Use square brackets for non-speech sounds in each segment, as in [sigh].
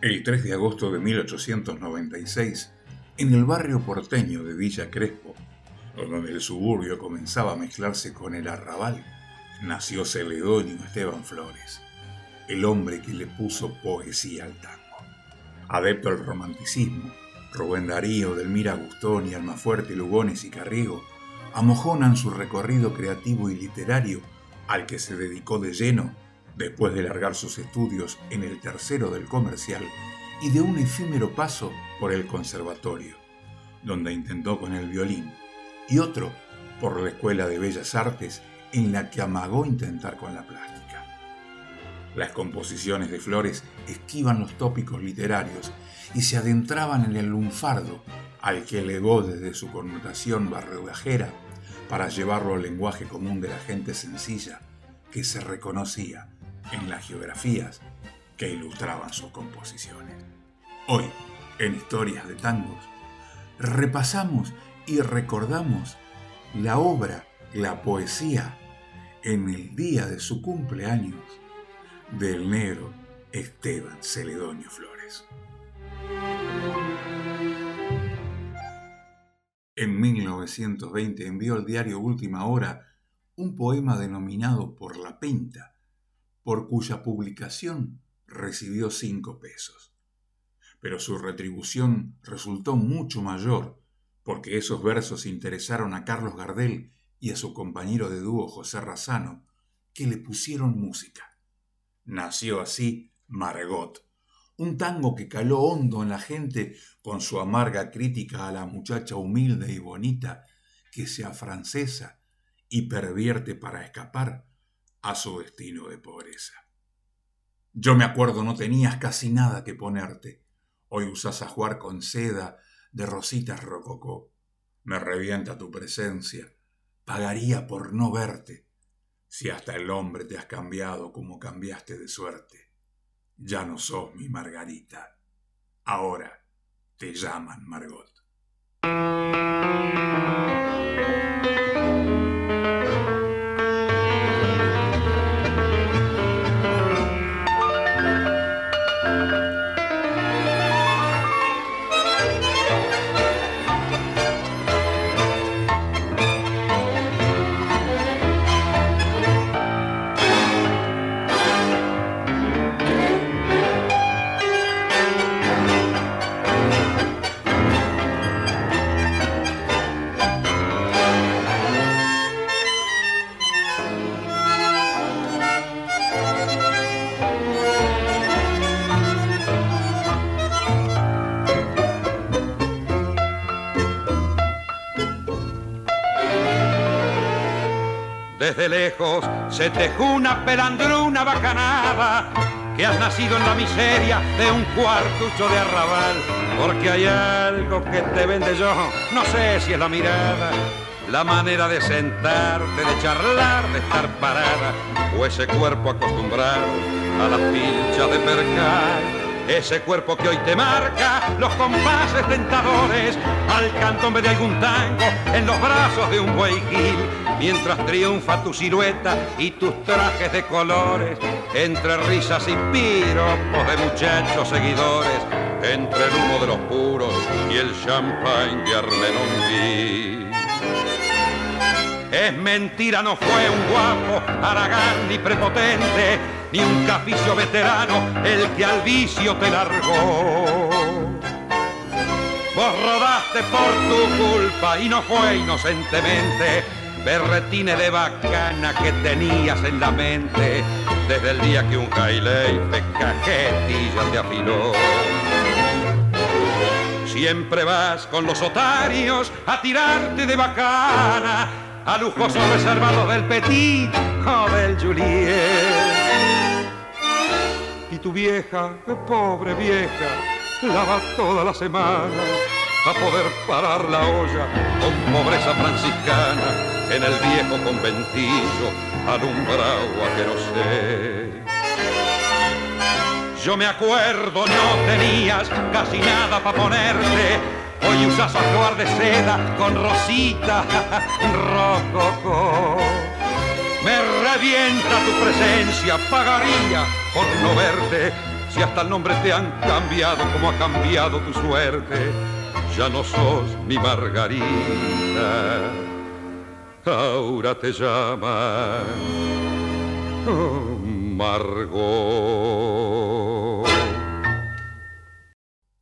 El 3 de agosto de 1896, en el barrio porteño de Villa Crespo, donde el suburbio comenzaba a mezclarse con el arrabal, nació Celedonio Esteban Flores, el hombre que le puso poesía al tango. Adepto al romanticismo, Rubén Darío, Delmira Gustón y Almafuerte, Lugones y Carriego amojonan su recorrido creativo y literario al que se dedicó de lleno después de largar sus estudios en el tercero del comercial y de un efímero paso por el conservatorio, donde intentó con el violín, y otro por la Escuela de Bellas Artes en la que amagó intentar con la plástica. Las composiciones de Flores esquivan los tópicos literarios y se adentraban en el lunfardo al que elevó desde su connotación barriolajera para llevarlo al lenguaje común de la gente sencilla que se reconocía en las geografías que ilustraban sus composiciones. Hoy, en Historias de Tangos, repasamos y recordamos la obra, la poesía, en el día de su cumpleaños del negro Esteban Celedonio Flores. En 1920 envió al diario Última Hora un poema denominado Por la Pinta, por cuya publicación recibió cinco pesos. Pero su retribución resultó mucho mayor, porque esos versos interesaron a Carlos Gardel y a su compañero de dúo José Razano, que le pusieron música. Nació así Margot, un tango que caló hondo en la gente con su amarga crítica a la muchacha humilde y bonita que se afrancesa y pervierte para escapar a su destino de pobreza. Yo me acuerdo no tenías casi nada que ponerte. Hoy usas a con seda de rositas rococó. Me revienta tu presencia. Pagaría por no verte. Si hasta el hombre te has cambiado como cambiaste de suerte. Ya no sos mi Margarita. Ahora te llaman Margot. Desde lejos se tejó una pelandruna bacanada que has nacido en la miseria de un cuartucho de arrabal, porque hay algo que te vende yo, no sé si es la mirada, la manera de sentarte, de charlar, de estar parada, o ese cuerpo acostumbrado a la pilcha de percal ese cuerpo que hoy te marca los compases tentadores al cantombe de algún tango en los brazos de un buey mientras triunfa tu silueta y tus trajes de colores, entre risas y piropos de muchachos seguidores, entre el humo de los puros y el champagne de Armenonville. Es mentira, no fue un guapo, aragán ni prepotente, ni un caficio veterano el que al vicio te largó. Vos rodaste por tu culpa y no fue inocentemente berretine de bacana que tenías en la mente desde el día que un Hailey cajetilla te afiló. Siempre vas con los otarios a tirarte de bacana a lujosos reservados del Petit o del Juliet. Y tu vieja, pobre vieja, lava toda la semana a poder parar la olla con pobreza franciscana en el viejo conventillo alumbrado a que no sé. Yo me acuerdo, no tenías casi nada para ponerte Hoy usas ajuar de seda con rosita [laughs] rococo. Me revienta tu presencia, pagaría por no verte. si hasta el nombre te han cambiado como ha cambiado tu suerte, ya no sos mi Margarita, ahora te llaman Margot.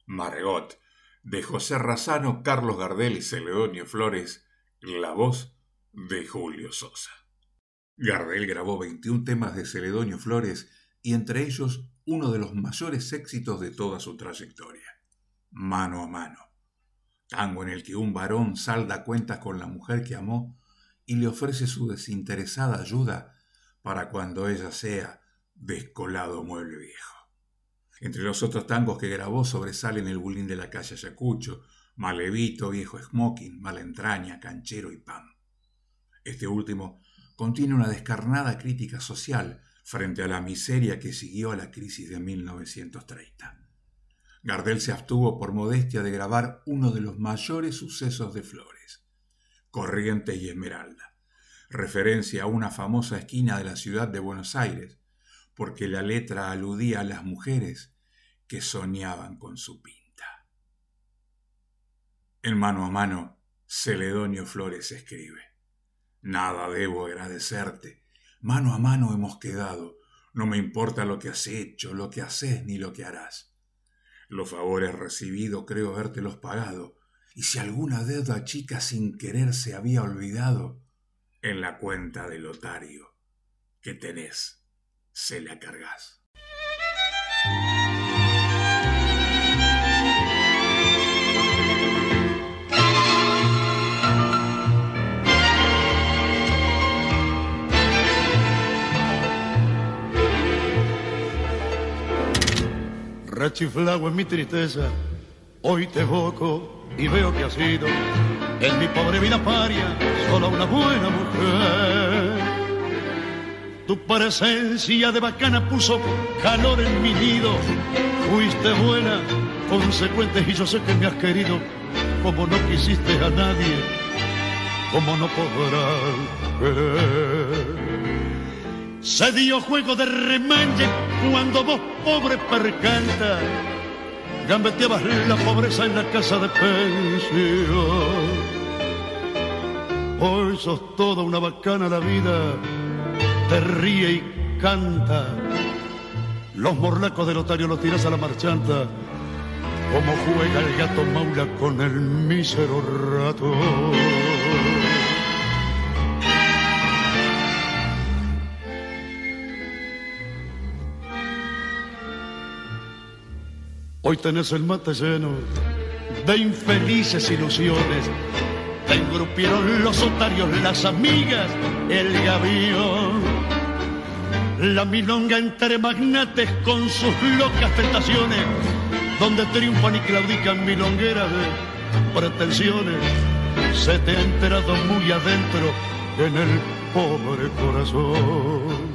Margot, de José Razano, Carlos Gardel y Celedonio Flores, la voz de Julio Sosa. Gardel grabó 21 temas de Celedonio Flores y entre ellos uno de los mayores éxitos de toda su trayectoria, Mano a Mano, tango en el que un varón salda cuentas con la mujer que amó y le ofrece su desinteresada ayuda para cuando ella sea descolado mueble viejo. Entre los otros tangos que grabó sobresalen el bulín de la calle Ayacucho, Malevito, Viejo Smoking, Malentraña, Canchero y Pam. Este último contiene una descarnada crítica social frente a la miseria que siguió a la crisis de 1930. Gardel se abstuvo por modestia de grabar uno de los mayores sucesos de Flores, Corrientes y Esmeralda, referencia a una famosa esquina de la ciudad de Buenos Aires, porque la letra aludía a las mujeres que soñaban con su pinta. En mano a mano, Celedonio Flores escribe, Nada debo agradecerte, Mano a mano hemos quedado. No me importa lo que has hecho, lo que haces ni lo que harás. Los favores recibidos creo habértelos pagado, y si alguna deuda chica sin querer se había olvidado, en la cuenta del otario que tenés se la cargas. Rechiflado en mi tristeza, hoy te evoco y veo que has sido en mi pobre vida paria solo una buena mujer. Tu presencia de bacana puso calor en mi nido, fuiste buena, consecuente y yo sé que me has querido como no quisiste a nadie, como no podrás querer. Se dio juego de remañe cuando vos, pobre percanta, gambeteabas la pobreza en la casa de pensión. Hoy sos toda una bacana la vida, te ríe y canta. Los morlacos del otario los tiras a la marchanta, como juega el gato maula con el mísero rato. Hoy tenés el mate lleno de infelices ilusiones. Te engrupieron los otarios, las amigas, el gavión. La milonga entre magnates con sus locas tentaciones, donde triunfan y claudican milongueras de pretensiones. Se te ha enterado muy adentro en el pobre corazón.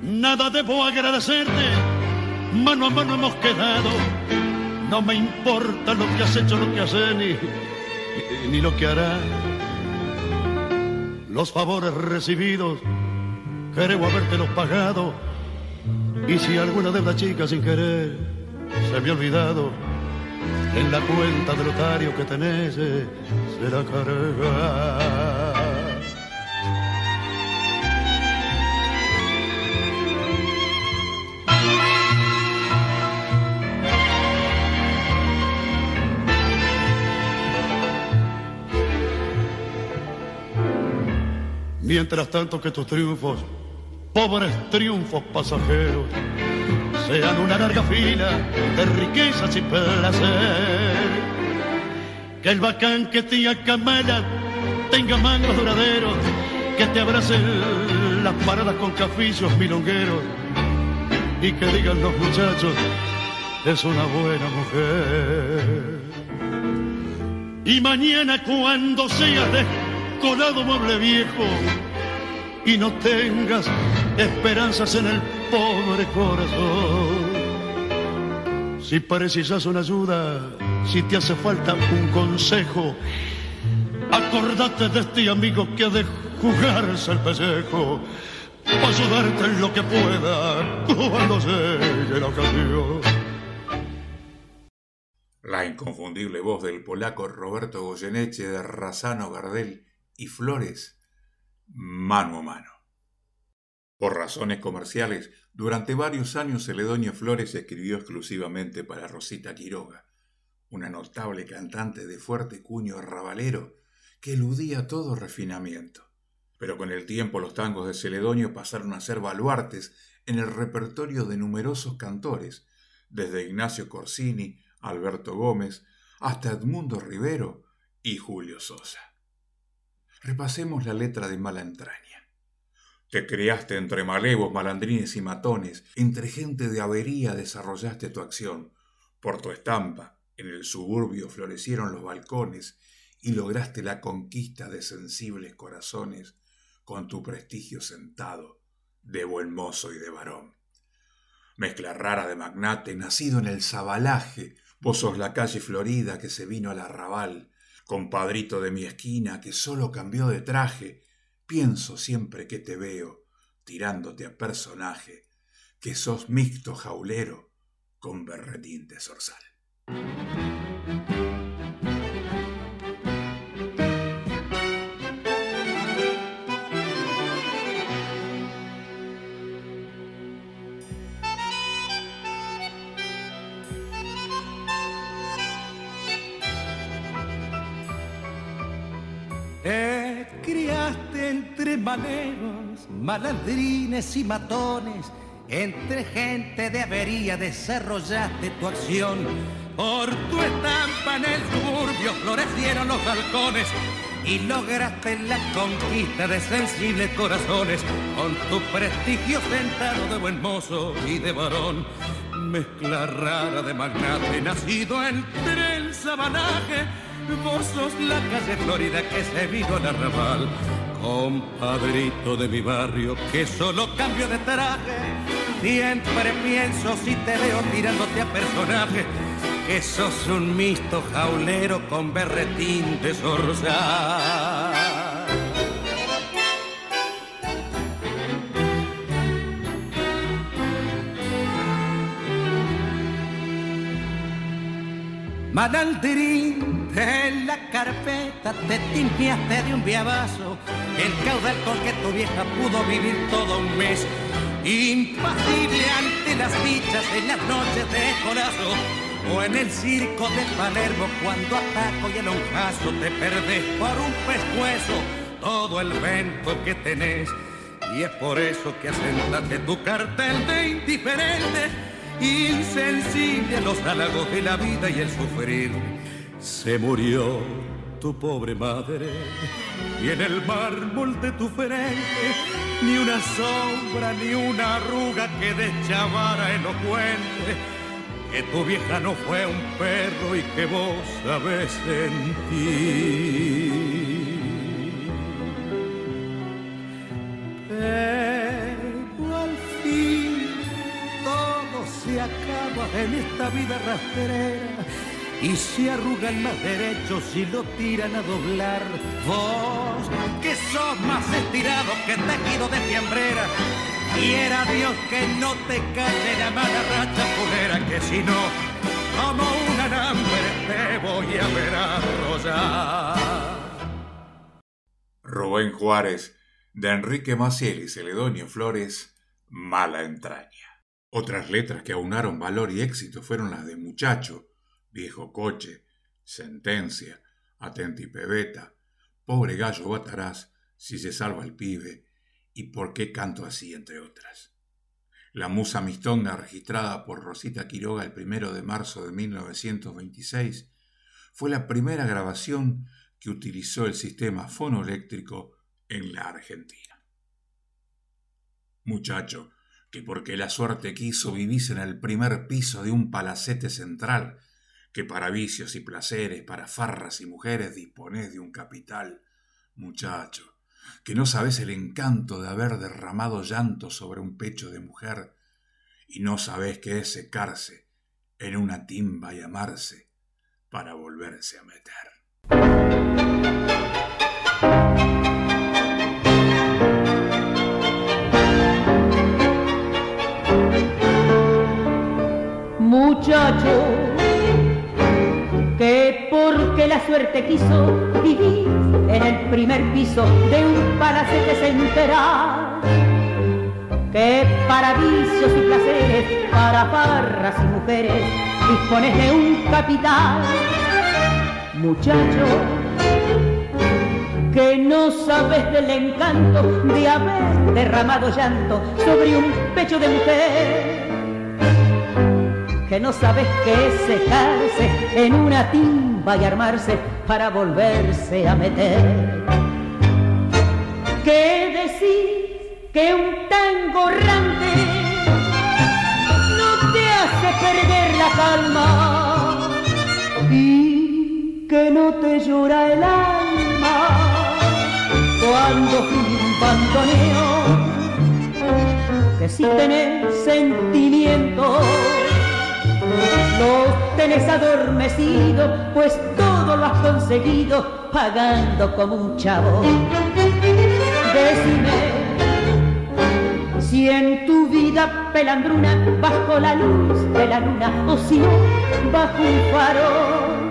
Nada debo agradecerte mano a mano hemos quedado. No me importa lo que has hecho, lo que has ni, ni lo que harás. Los favores recibidos, creo habértelos pagado. Y si alguna deuda chica sin querer se me ha olvidado, en la cuenta del otario que tenés será cargada. Mientras tanto que tus triunfos, pobres triunfos pasajeros, sean una larga fila de riquezas y placer. Que el bacán que te acamala tenga mangos duraderos, que te abracen las paradas con cafillos milongueros y que digan los muchachos, es una buena mujer. Y mañana cuando seas descolado mueble viejo, y no tengas esperanzas en el pobre corazón. Si precisas una ayuda, si te hace falta un consejo, acordate de este amigo que ha de jugarse el pellejo. ayudarte en lo que pueda cuando llegue la ocasión. La inconfundible voz del polaco Roberto Goyeneche de Razano Gardel y Flores, mano a mano. Por razones comerciales, durante varios años Celedonio Flores escribió exclusivamente para Rosita Quiroga, una notable cantante de fuerte cuño arrabalero que eludía todo refinamiento. Pero con el tiempo los tangos de Celedonio pasaron a ser baluartes en el repertorio de numerosos cantores, desde Ignacio Corsini, Alberto Gómez, hasta Edmundo Rivero y Julio Sosa. Repasemos la letra de Mala Entraña. Te criaste entre malevos, malandrines y matones, entre gente de avería desarrollaste tu acción. Por tu estampa, en el suburbio florecieron los balcones y lograste la conquista de sensibles corazones con tu prestigio sentado, de buen mozo y de varón. Mezcla rara de magnate, nacido en el sabalaje, vos sos la calle florida que se vino al arrabal, compadrito de mi esquina que solo cambió de traje, Pienso siempre que te veo, tirándote a personaje, que sos mixto jaulero con berretín de zorzal. Entre maleros, malandrines y matones, entre gente de avería desarrollaste tu acción. Por tu estampa en el suburbio florecieron los balcones y lograste la conquista de sensibles corazones con tu prestigio sentado de buen mozo y de varón. Mezcla rara de magnate nacido entre el sabanaje. Vos sos la calle Florida que se vino al arrabal Compadrito de mi barrio, que solo cambio de traje. Siempre pienso si te veo tirándote a personaje, que sos un misto jaulero con berretín de zorzal. Manalderín en la carpeta te timpiaste de un viabazo el caudal con que tu vieja pudo vivir todo un mes. Impasible ante las dichas en las noches de colazo o en el circo de Palermo cuando ataco y el lonjazo te perdés por un pescuezo todo el vento que tenés. Y es por eso que asentaste tu cartel de indiferente, insensible a los halagos de la vida y el sufrir. Se murió tu pobre madre y en el mármol de tu frente ni una sombra ni una arruga que deschavara elocuente que tu vieja no fue un perro y que vos sabés sentir acaba en esta vida rastrera y se arrugan más derechos y lo tiran a doblar. Vos, que sos más estirado que tejido de fiambrera, y era Dios que no te calle la mala racha pulera, que si no, como un alambre te voy a ver arrollar. Rubén Juárez, de Enrique Maciel y Celedonio Flores, Mala Entraña. Otras letras que aunaron valor y éxito fueron las de Muchacho, viejo coche, sentencia, atenti pebeta, pobre gallo batarás si se salva el pibe, y por qué canto así, entre otras. La musa mistonga registrada por Rosita Quiroga el primero de marzo de 1926 fue la primera grabación que utilizó el sistema fonoeléctrico en la Argentina. Muchacho, que porque la suerte quiso vivís en el primer piso de un palacete central que para vicios y placeres, para farras y mujeres disponés de un capital, muchacho, que no sabes el encanto de haber derramado llanto sobre un pecho de mujer, y no sabés qué es secarse en una timba y amarse para volverse a meter. Muchacho, que porque la suerte quiso vivir en el primer piso de un palacete central, que para vicios y placeres, para barras y mujeres, dispones de un capital. Muchacho, que no sabes del encanto de haber derramado llanto sobre un pecho de mujer, que no sabes qué es secarse en una timba y armarse para volverse a meter. ¿Qué decir que un tango rante no te hace perder la calma y que no te llora el alma? cuando fui un bandoneo, que si tenés sentimiento, los tenés adormecido, pues todo lo has conseguido pagando como un chavo. Decime si en tu vida pelandruna, bajo la luz de la luna, o si no, bajo un faro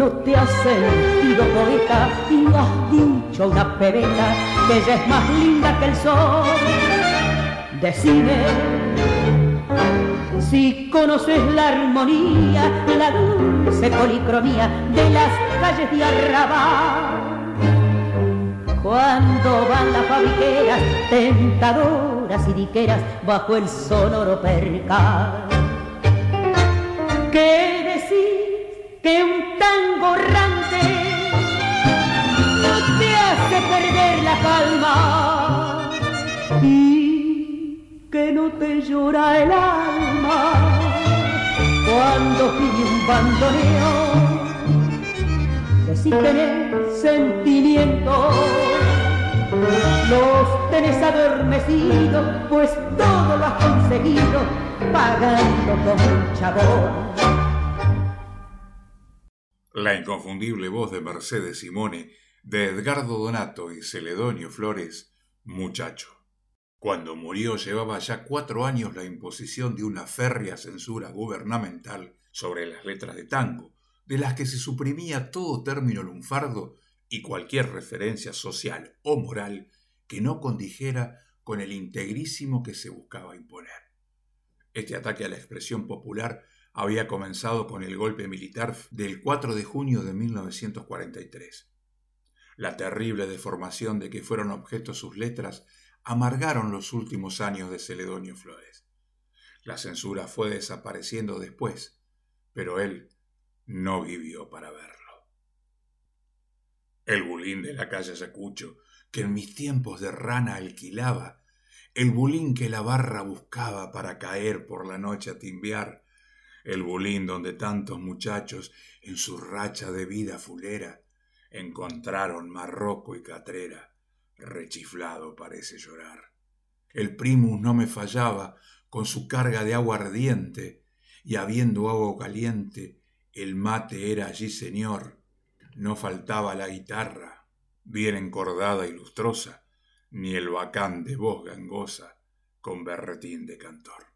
no te has sentido poeta y has dicho una pebeta que ella es más linda que el sol. Decime si conoces la armonía, la dulce policromía de las calles de Arrabal. Cuando van las fabriqueras, tentadoras y diqueras bajo el sonoro percal. ¿Qué decir? que un tango errante no te hace perder la calma que no te llora el alma cuando pide un bandoneo que si tenés sentimientos los tenés adormecidos pues todo lo has conseguido pagando con un chabón la inconfundible voz de Mercedes Simone, de Edgardo Donato y Celedonio Flores, muchacho. Cuando murió llevaba ya cuatro años la imposición de una férrea censura gubernamental sobre las letras de tango, de las que se suprimía todo término lunfardo y cualquier referencia social o moral que no condijera con el integrísimo que se buscaba imponer. Este ataque a la expresión popular había comenzado con el golpe militar del 4 de junio de 1943. La terrible deformación de que fueron objeto sus letras amargaron los últimos años de Celedonio Flores. La censura fue desapareciendo después, pero él no vivió para verlo. El bulín de la calle Sacucho, que en mis tiempos de rana alquilaba, el bulín que la barra buscaba para caer por la noche a timbiar, el bulín donde tantos muchachos en su racha de vida fulera encontraron marroco y catrera, rechiflado parece llorar. El primus no me fallaba con su carga de agua ardiente, y habiendo agua caliente, el mate era allí señor. No faltaba la guitarra, bien encordada y lustrosa, ni el bacán de voz gangosa con berretín de cantor.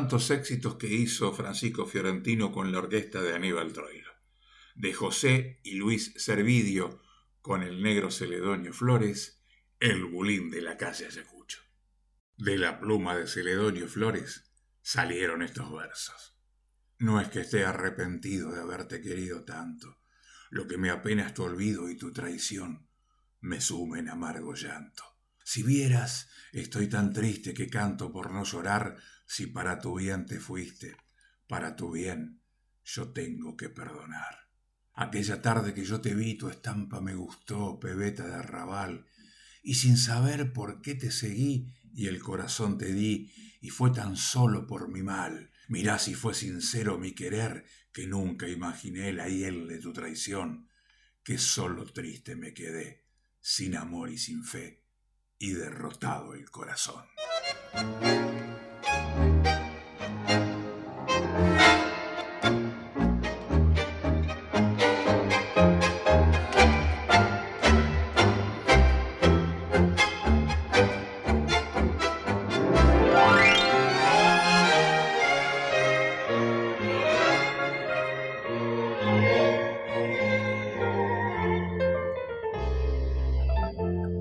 Tantos éxitos que hizo Francisco Fiorentino con la orquesta de Aníbal Troilo, de José y Luis Servidio con el negro Celedonio Flores, el bulín de la calle Ayacucho. De la pluma de Celedonio Flores salieron estos versos. No es que esté arrepentido de haberte querido tanto, lo que me apena es tu olvido y tu traición, me sumen amargo llanto. Si vieras, estoy tan triste que canto por no llorar si para tu bien te fuiste, para tu bien yo tengo que perdonar. Aquella tarde que yo te vi tu estampa me gustó, pebeta de arrabal, y sin saber por qué te seguí y el corazón te di, y fue tan solo por mi mal. Mirá si fue sincero mi querer, que nunca imaginé la hiel de tu traición, que solo triste me quedé, sin amor y sin fe, y derrotado el corazón.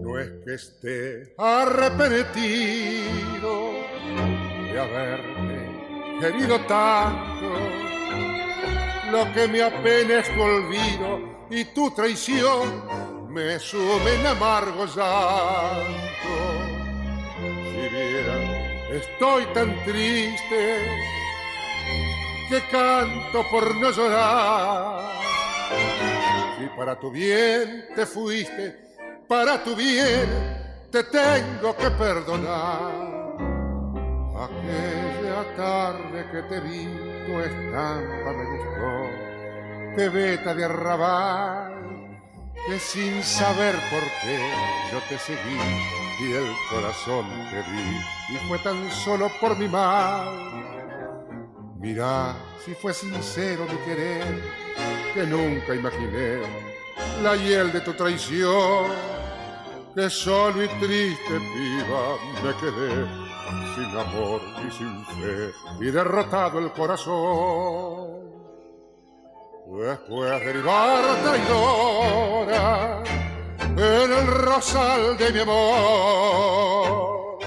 No es que esté arrepentido haberte querido tanto. Lo que me apena olvido y tu traición me sumen amargo llanto. Si viera, estoy tan triste que canto por no llorar. Si para tu bien te fuiste, para tu bien te tengo que perdonar. Aquella tarde que te vi, tu estampa me gustó, pebeta de arrabal, que sin saber por qué yo te seguí y el corazón te di, y fue tan solo por mi mal. Mira si fue sincero mi querer, que nunca imaginé la hiel de tu traición, que solo y triste viva me quedé sin amor y sin fe, y derrotado el corazón. Después de ribar traidora en el rosal de mi amor,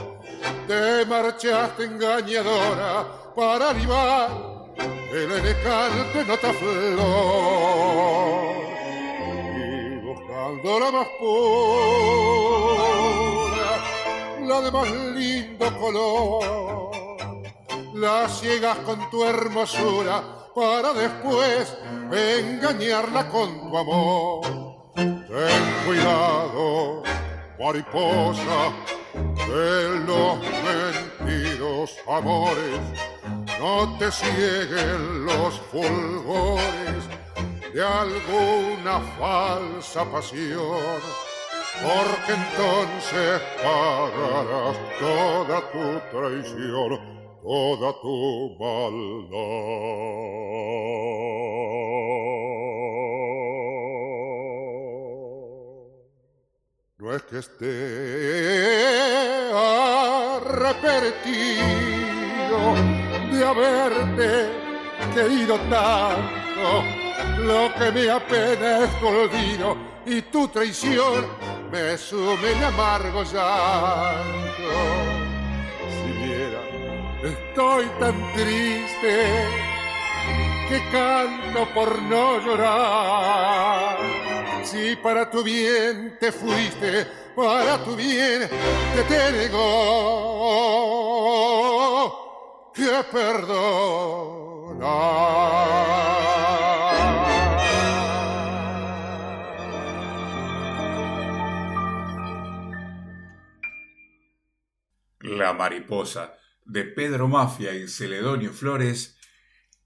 te marchaste engañadora para animar el elegante nota flor. Y buscando la más pura, de más lindo color. La ciegas con tu hermosura para después engañarla con tu amor. Ten cuidado, mariposa, de los mentiros amores. No te cieguen los fulgores de alguna falsa pasión porque entonces pagarás toda tu traición, toda tu maldad. No es que esté arrepentido de haberte querido tanto, lo que me apena es olvido y tu traición me sume en amargo llanto. Si viera, estoy tan triste que canto por no llorar. Si para tu bien te fuiste, para tu bien te tengo que perdonar. La mariposa de Pedro Mafia y Celedonio Flores,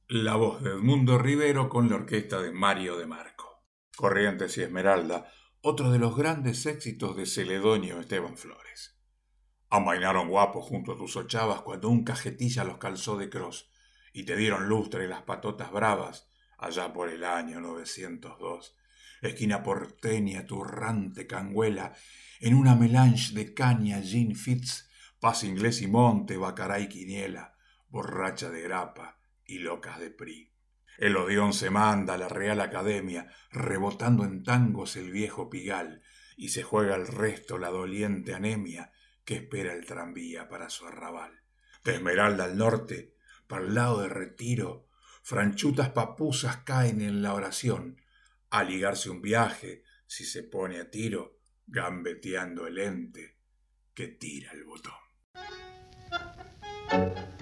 la voz de Edmundo Rivero con la orquesta de Mario de Marco. Corrientes y Esmeralda, otro de los grandes éxitos de Celedonio Esteban Flores. Amainaron guapos junto a tus ochavas cuando un cajetilla los calzó de cross y te dieron lustre las patotas bravas allá por el año 902. Esquina porteña, turrante canguela, en una melange de caña, gin, fitz, paz inglés y monte, bacará y quiniela, borracha de grapa y locas de pri. El odión se manda a la Real Academia, rebotando en tangos el viejo pigal, y se juega el resto la doliente anemia que espera el tranvía para su arrabal. De Esmeralda al norte, para el lado de retiro, franchutas papusas caen en la oración, a ligarse un viaje, si se pone a tiro, gambeteando el ente que tira el botón. Amainaron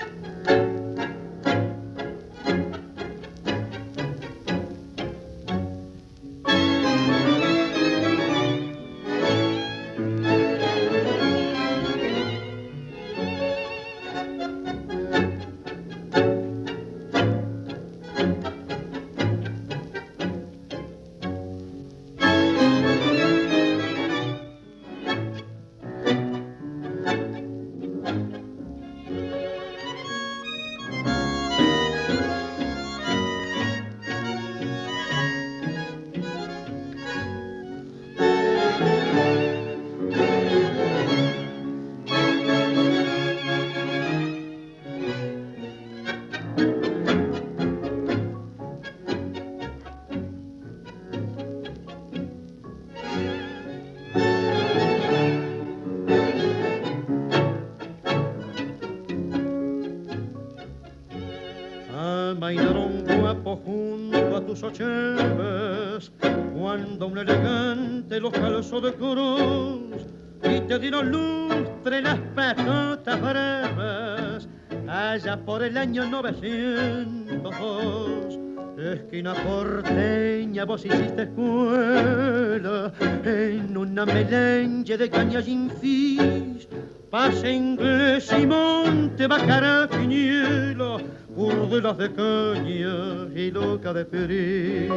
ocheves, cuando un elegante los calzó de cruz y te dieron lustre las patotas breves, allá por el año 902. Esquina porteña, vos hiciste escuela en una melange de cañas infis, pase inglés y monte, bajará quiniela burdelas de caña y loca de feliz.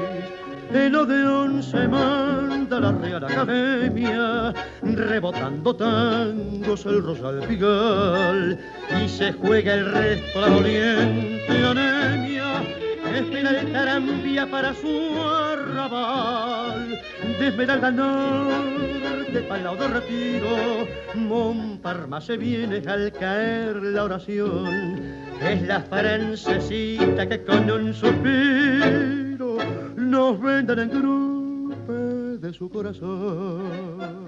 El Odeón se manda a la Real Academia, rebotando tangos el rosal pigal, y se juega el resto la doliente anemia, espera el tarambia para su arrabal, de Esmeralda Norte para lado de retiro, Montparma se viene al caer la oración, es la francesita que con un suspiro nos venden en grupo de su corazón.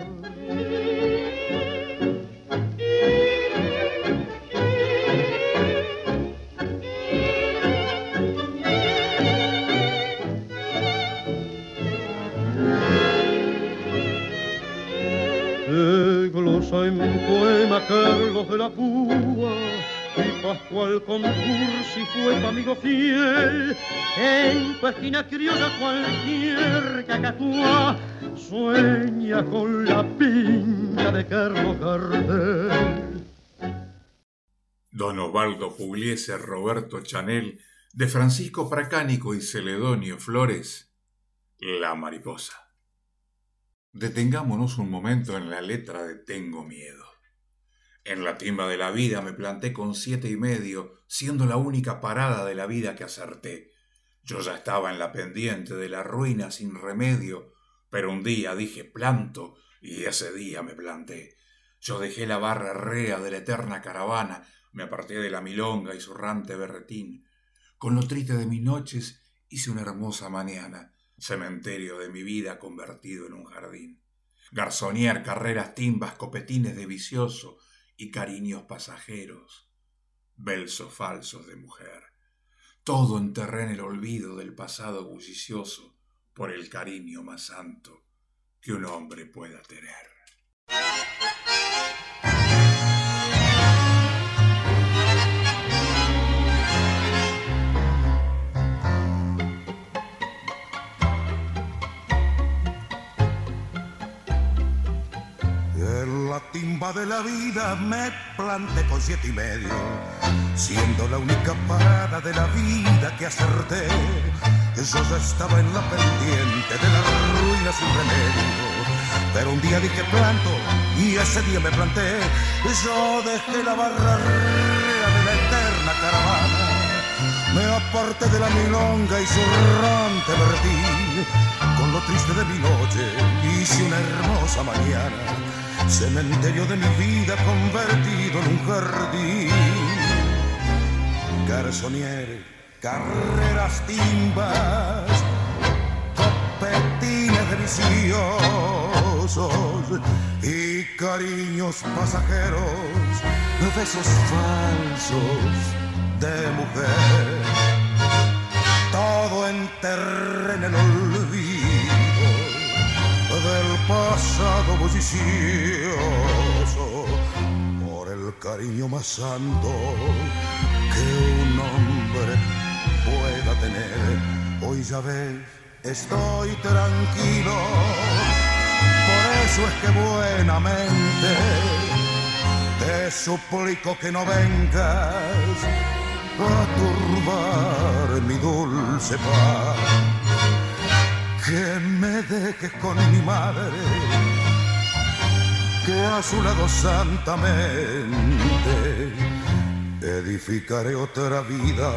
Y Pascual Concursi fue tu amigo fiel. En tu esquina criolla cualquier cacatúa sueña con la piña de Carlos Gardel. Don Osvaldo Pugliese, Roberto Chanel, de Francisco Pracánico y Celedonio Flores, La Mariposa. Detengámonos un momento en la letra de Tengo Miedo. En la timba de la vida me planté con siete y medio, siendo la única parada de la vida que acerté. Yo ya estaba en la pendiente de la ruina sin remedio, pero un día dije planto y ese día me planté. Yo dejé la barra rea de la eterna caravana, me aparté de la milonga y zurrante berretín. Con lo triste de mis noches hice una hermosa mañana, cementerio de mi vida convertido en un jardín. Garzonier, carreras timbas, copetines de vicioso y cariños pasajeros, belsos falsos de mujer. Todo enterré en el olvido del pasado bullicioso por el cariño más santo que un hombre pueda tener. De la vida me planté con siete y medio, siendo la única parada de la vida que acerté. Yo ya estaba en la pendiente de la ruina sin remedio. Pero un día dije planto y ese día me planté. Yo dejé la barrera de la eterna caravana. Me aparté de la milonga y su te vertí. Con lo triste de mi noche hice una hermosa mañana. Cementerio de mi vida convertido en un jardín. Garzonier, carreras timbas, copetines de viciosos y cariños pasajeros, besos falsos de mujer. Todo enterré en el olvido pasado bullicioso por el cariño más santo que un hombre pueda tener. Hoy ya ves, estoy tranquilo, por eso es que buenamente te suplico que no vengas a turbar mi dulce paz, que me dejes con mi madre, que a su lado santamente edificaré otra vida,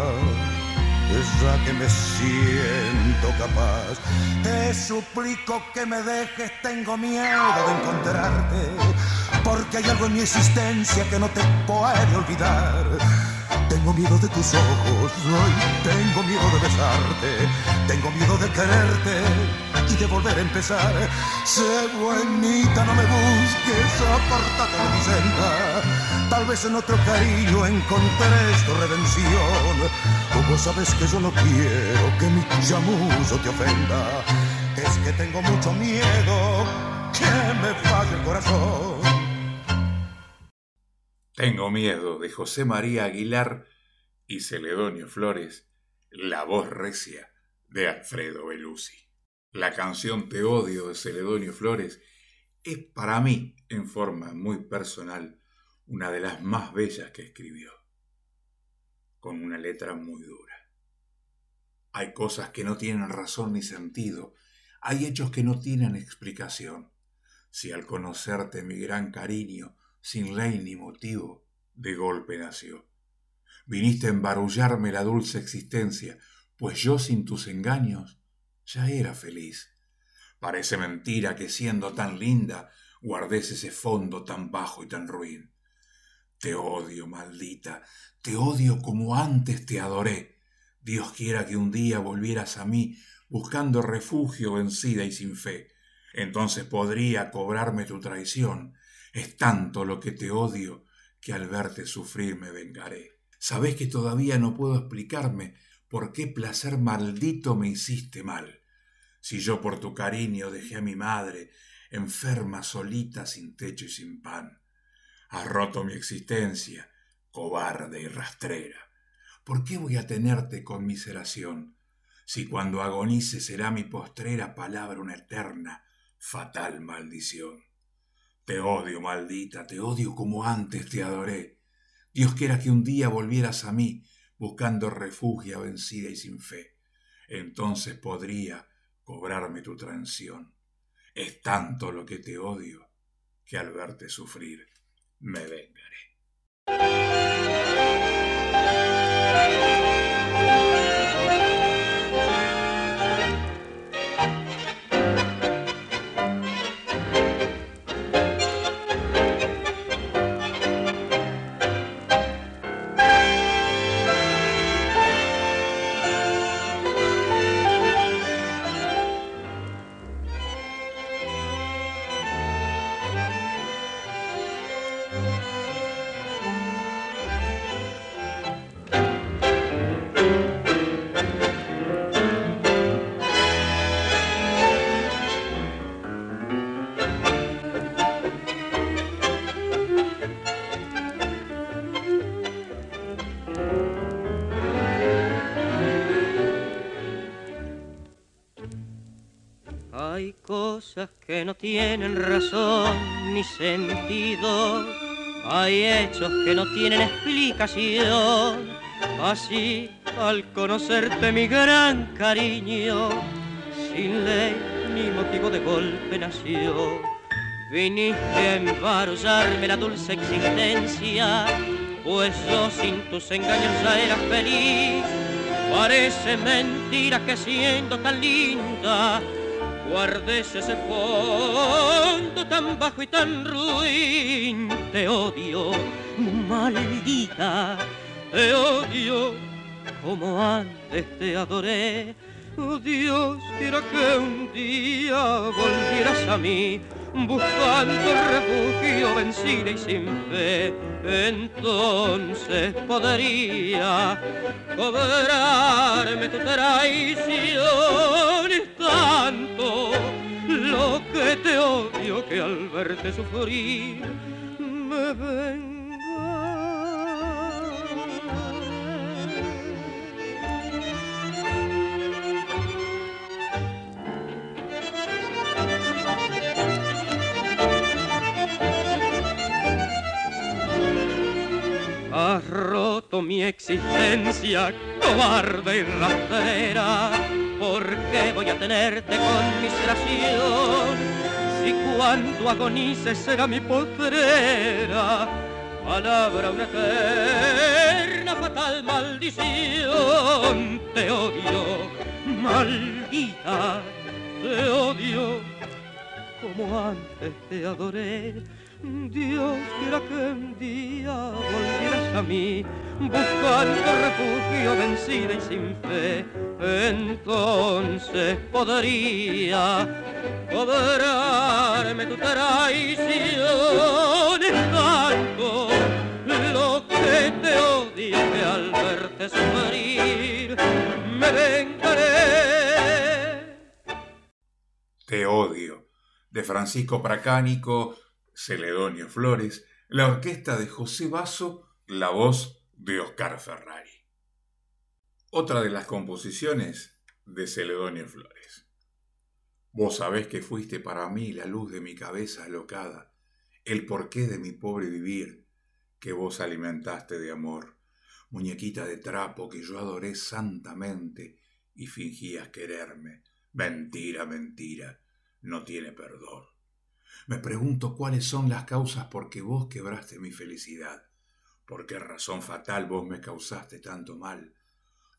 ya que me siento capaz. Te suplico que me dejes, tengo miedo de encontrarte, porque hay algo en mi existencia que no te puede olvidar. Tengo miedo de tus ojos, hoy tengo miedo de besarte, tengo miedo de quererte y de volver a empezar. Sé buenita, no me busques, apártate de mi senda. Tal vez en otro cariño encontré tu redención. Tú sabes que yo no quiero que mi chamuzo te ofenda. Es que tengo mucho miedo que me falle el corazón. Tengo miedo de José María Aguilar y Celedonio Flores, la voz recia de Alfredo Belusi. La canción Te odio de Celedonio Flores es para mí, en forma muy personal, una de las más bellas que escribió, con una letra muy dura. Hay cosas que no tienen razón ni sentido, hay hechos que no tienen explicación. Si al conocerte mi gran cariño, sin ley ni motivo, de golpe nació. Viniste a embarullarme la dulce existencia, pues yo sin tus engaños ya era feliz. Parece mentira que siendo tan linda guardes ese fondo tan bajo y tan ruin. Te odio, maldita, te odio como antes te adoré. Dios quiera que un día volvieras a mí buscando refugio vencida y sin fe. Entonces podría cobrarme tu traición es tanto lo que te odio que al verte sufrir me vengaré. Sabes que todavía no puedo explicarme por qué placer maldito me hiciste mal. Si yo por tu cariño dejé a mi madre enferma, solita, sin techo y sin pan. Has roto mi existencia, cobarde y rastrera. ¿Por qué voy a tenerte conmiseración? Si cuando agonice será mi postrera palabra una eterna, fatal maldición. Te odio, maldita, te odio como antes te adoré. Dios quiera que un día volvieras a mí, buscando refugio vencida y sin fe. Entonces podría cobrarme tu transición. Es tanto lo que te odio que al verte sufrir me vengaré. Cosas que no tienen razón ni sentido. Hay hechos que no tienen explicación. Así, al conocerte mi gran cariño, sin ley ni motivo de golpe nació. Viniste a embarullarme la dulce existencia, pues yo sin tus engaños ya era feliz. Parece mentira que siendo tan linda, guardes ese fondo tan bajo y tan ruin. Te odio, maldita, te odio como antes te adoré. Oh Dios, quiera que un día volvieras a mí buscando refugio vencida y sin fe, entonces podría cobrarme tu traición. Es tanto lo que te odio que al verte sufrir me ven Has roto mi existencia, cobarde y rastrera. ¿Por qué voy a tenerte con miseración? Si cuando agonices será mi postrera, palabra una eterna fatal maldición. Te odio, maldita, te odio, como antes te adoré Dios quiera que un día volvieras a mí, buscando refugio vencida y sin fe, entonces podría cobrarme tu traición. Tanto lo que te odio que al verte sufrir me vengaré. Te odio, de Francisco Pracánico Celedonio Flores, la orquesta de José Basso, la voz de Oscar Ferrari. Otra de las composiciones de Celedonio Flores. Vos sabés que fuiste para mí la luz de mi cabeza alocada, el porqué de mi pobre vivir, que vos alimentaste de amor, muñequita de trapo que yo adoré santamente y fingías quererme. Mentira, mentira, no tiene perdón. Me pregunto cuáles son las causas por que vos quebraste mi felicidad. ¿Por qué razón fatal vos me causaste tanto mal?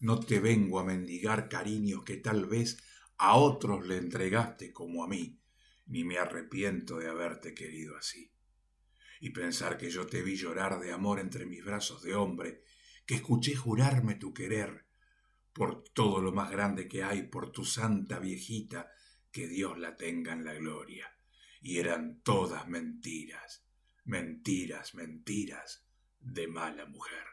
No te vengo a mendigar cariños que tal vez a otros le entregaste como a mí, ni me arrepiento de haberte querido así. Y pensar que yo te vi llorar de amor entre mis brazos de hombre, que escuché jurarme tu querer, por todo lo más grande que hay, por tu santa viejita, que Dios la tenga en la gloria y eran todas mentiras, mentiras, mentiras de mala mujer.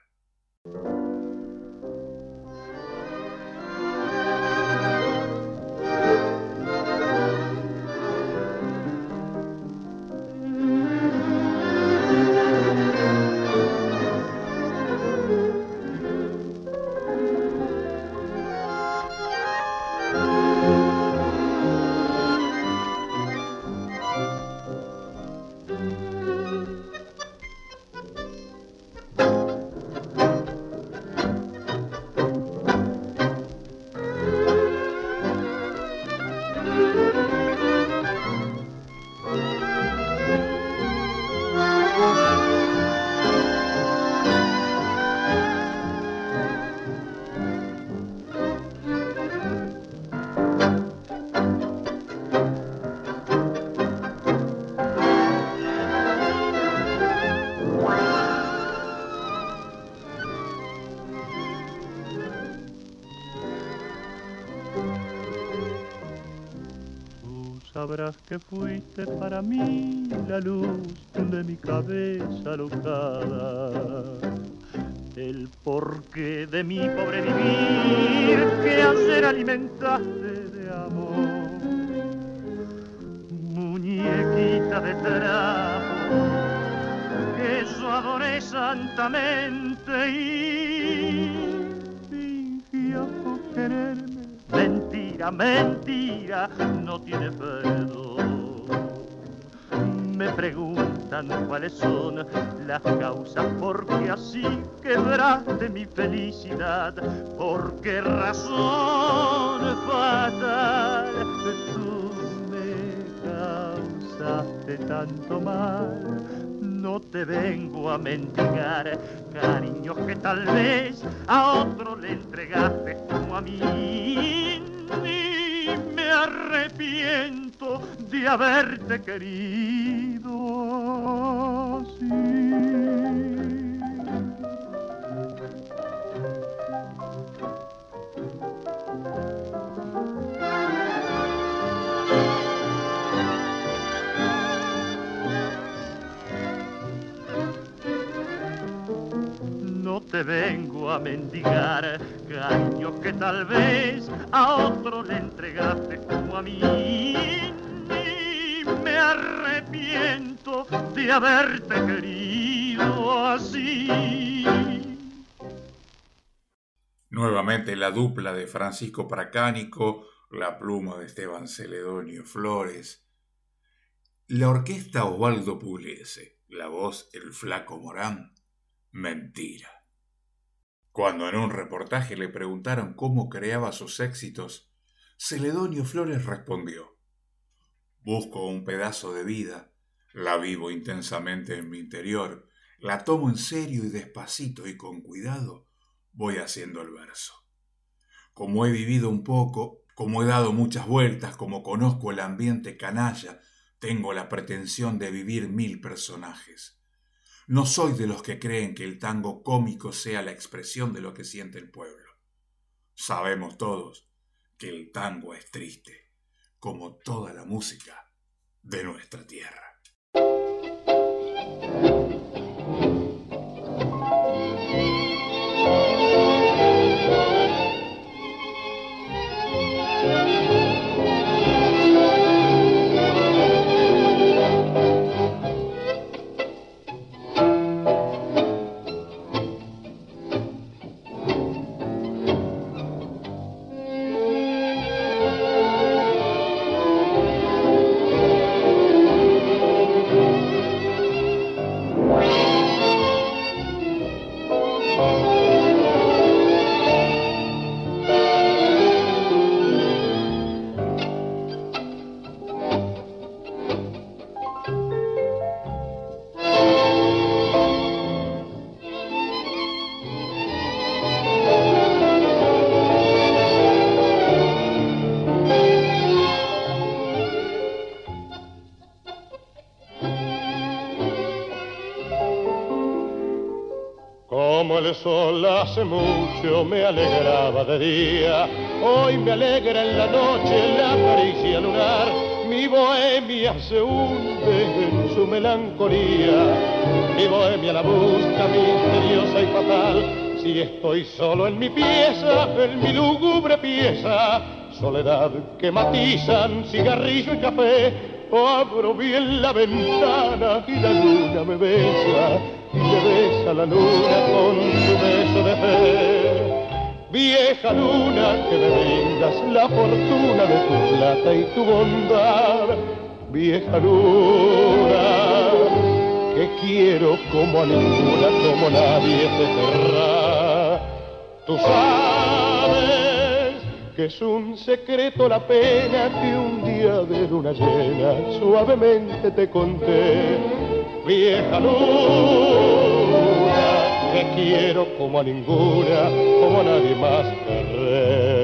Que fuiste para mí la luz de mi cabeza alocada. El porqué de mi pobre vivir que hacer alimentaste de amor. Muñequita de trapo que yo adoré santamente y fingía por quererme la mentira no tiene perdón. Me preguntan cuáles son las causas porque así quebraste mi felicidad, por qué razón fatal tú me causaste tanto mal no te vengo a mendigar cariño que tal vez a otro le entregaste como a mí. Ni me arrepiento de haberte querido te vengo a mendigar, cariño que tal vez a otro le entregaste como a mí. Y me arrepiento de haberte querido así. Nuevamente la dupla de Francisco Pracánico, la pluma de Esteban Celedonio Flores, la orquesta Osvaldo Pugliese, la voz El Flaco Morán, mentira. Cuando en un reportaje le preguntaron cómo creaba sus éxitos, Celedonio Flores respondió, Busco un pedazo de vida, la vivo intensamente en mi interior, la tomo en serio y despacito y con cuidado voy haciendo el verso. Como he vivido un poco, como he dado muchas vueltas, como conozco el ambiente canalla, tengo la pretensión de vivir mil personajes. No soy de los que creen que el tango cómico sea la expresión de lo que siente el pueblo. Sabemos todos que el tango es triste, como toda la música de nuestra tierra. Hace mucho me alegraba de día, hoy me alegra en la noche la caricia lunar, mi bohemia se hunde en su melancolía, mi bohemia la busca misteriosa y fatal, si estoy solo en mi pieza, en mi lúgubre pieza, soledad que matizan cigarrillo y café, abro bien la ventana y la luna me besa besa la luna con su beso de fe. Vieja luna que me brindas la fortuna de tu plata y tu bondad. Vieja luna que quiero como a ninguna, como nadie te querrá. Tú sabes que es un secreto la pena que un día de luna llena suavemente te conté vieja luna, que quiero como a ninguna, como a nadie más querré.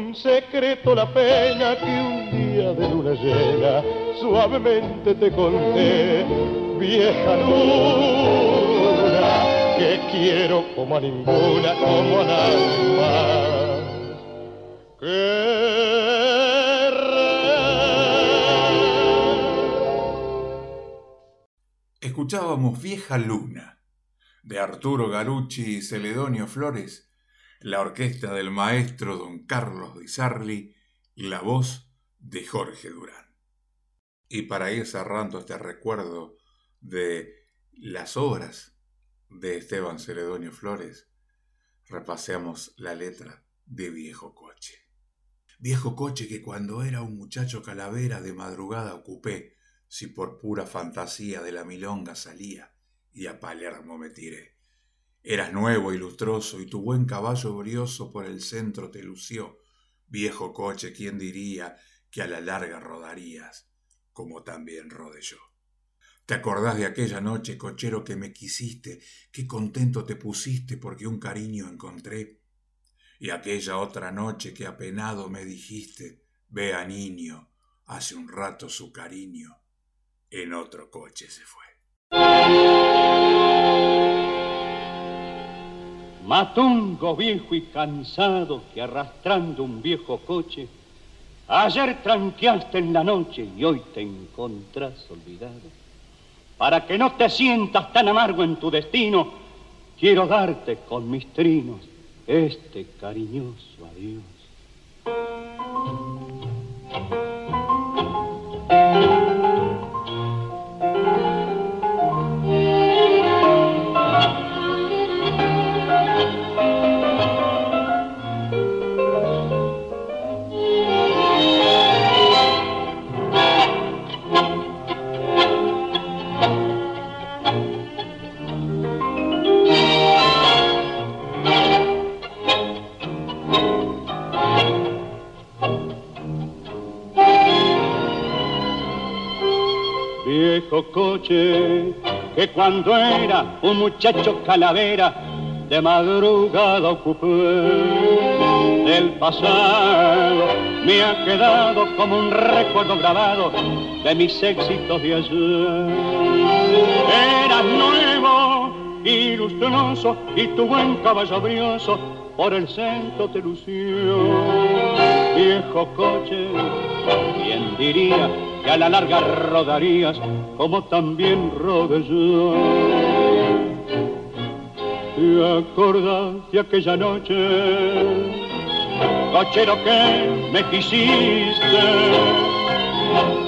Un secreto la pena que un día de luna llena suavemente te conté, vieja luna, que quiero como a ninguna, como a nadie más. Escuchábamos Vieja Luna, de Arturo Garucci y Celedonio Flores, la orquesta del maestro don Carlos Di Sarli y la voz de Jorge Durán. Y para ir cerrando este recuerdo de las obras de Esteban Celedonio Flores, repasemos la letra de Viejo Coche. Viejo coche que cuando era un muchacho calavera de madrugada ocupé, si por pura fantasía de la milonga salía, y a Palermo me tiré. Eras nuevo y lustroso, y tu buen caballo brioso por el centro te lució. Viejo coche, ¿quién diría que a la larga rodarías, como también rodé yo? ¿Te acordás de aquella noche, cochero, que me quisiste? Qué contento te pusiste porque un cariño encontré. Y aquella otra noche que apenado me dijiste, vea niño, hace un rato su cariño, en otro coche se fue. Matungo viejo y cansado que arrastrando un viejo coche, ayer tranqueaste en la noche y hoy te encontrás olvidado para que no te sientas tan amargo en tu destino, quiero darte con mis trinos este cariñoso adiós. Coche que cuando era un muchacho calavera de madrugada ocupé. Del pasado me ha quedado como un recuerdo grabado de mis éxitos de ayer. Eras nuevo y lustroso y tu buen caballo brioso por el centro te lució. Viejo coche quién diría que a la larga rodarías como también rodé yo. ¿Te acordás de aquella noche, cochero que me quisiste?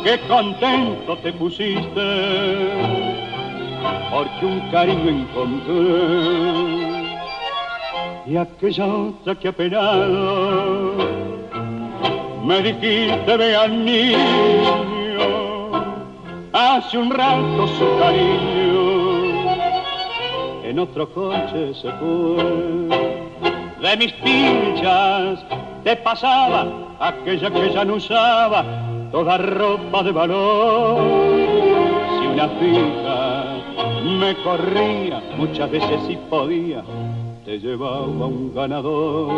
Qué contento te pusiste, porque un cariño encontré. Y aquella otra que apenado me dijiste, vean niño, hace un rato su cariño en otro coche se fue. De mis pinchas te pasaba aquella que ya no usaba toda ropa de valor. Si una fija me corría, muchas veces si podía, te llevaba un ganador.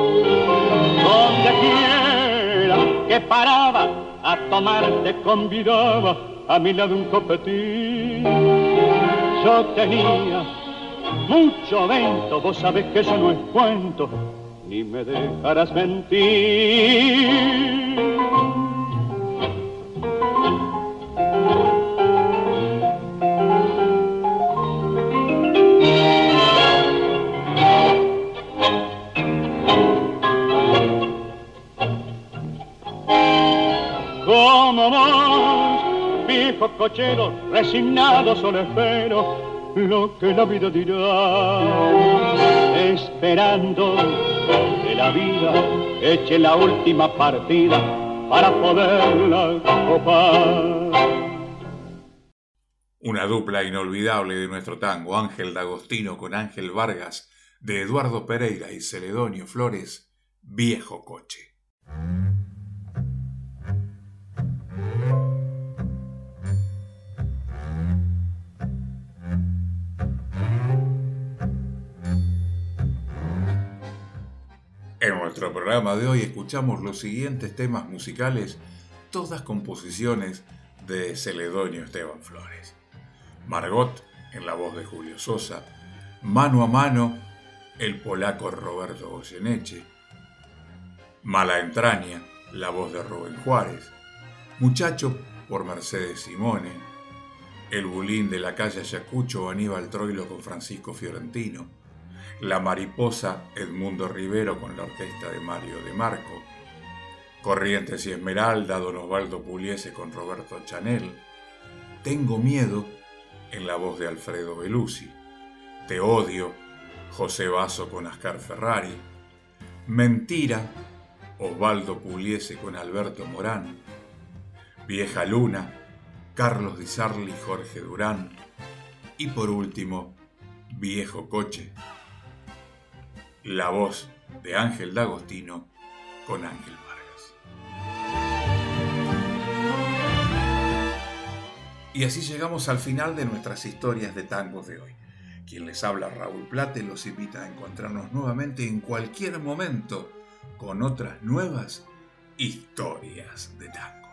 Donde quiera que paraba a tomarte convidaba a mi lado un copetín. Yo tenía mucho vento, vos sabés que eso no es cuento, ni me dejarás mentir. Como viejo cochero, resignado solo espero lo que la vida dirá, esperando que la vida eche la última partida para poderla copar. Una dupla inolvidable de nuestro tango, Ángel D'Agostino con Ángel Vargas, de Eduardo Pereira y Celedonio Flores, Viejo Coche. Nuestro programa de hoy escuchamos los siguientes temas musicales, todas composiciones de Celedonio Esteban Flores. Margot, en la voz de Julio Sosa, Mano a Mano, el polaco Roberto Goyeneche, Mala Entraña, la voz de Rubén Juárez, Muchacho por Mercedes Simone, El Bulín de la calle Ayacucho, Aníbal Troilo con Francisco Fiorentino, La Mariposa, Edmundo Rivero con la orquesta de Mario de Marco, Corrientes y Esmeralda, Don Osvaldo Puliese con Roberto Chanel, Tengo Miedo, en la voz de Alfredo Belusi, Te Odio, José Basso con Ascar Ferrari, Mentira, Osvaldo Puliese con Alberto Morán, Vieja Luna, Carlos Di Sarli y Jorge Durán, y por último, Viejo Coche, la voz de Ángel D'Agostino con Ángel Vargas. Y así llegamos al final de nuestras historias de tangos de hoy. Quien les habla Raúl Plate los invita a encontrarnos nuevamente en cualquier momento con otras nuevas historias de tango.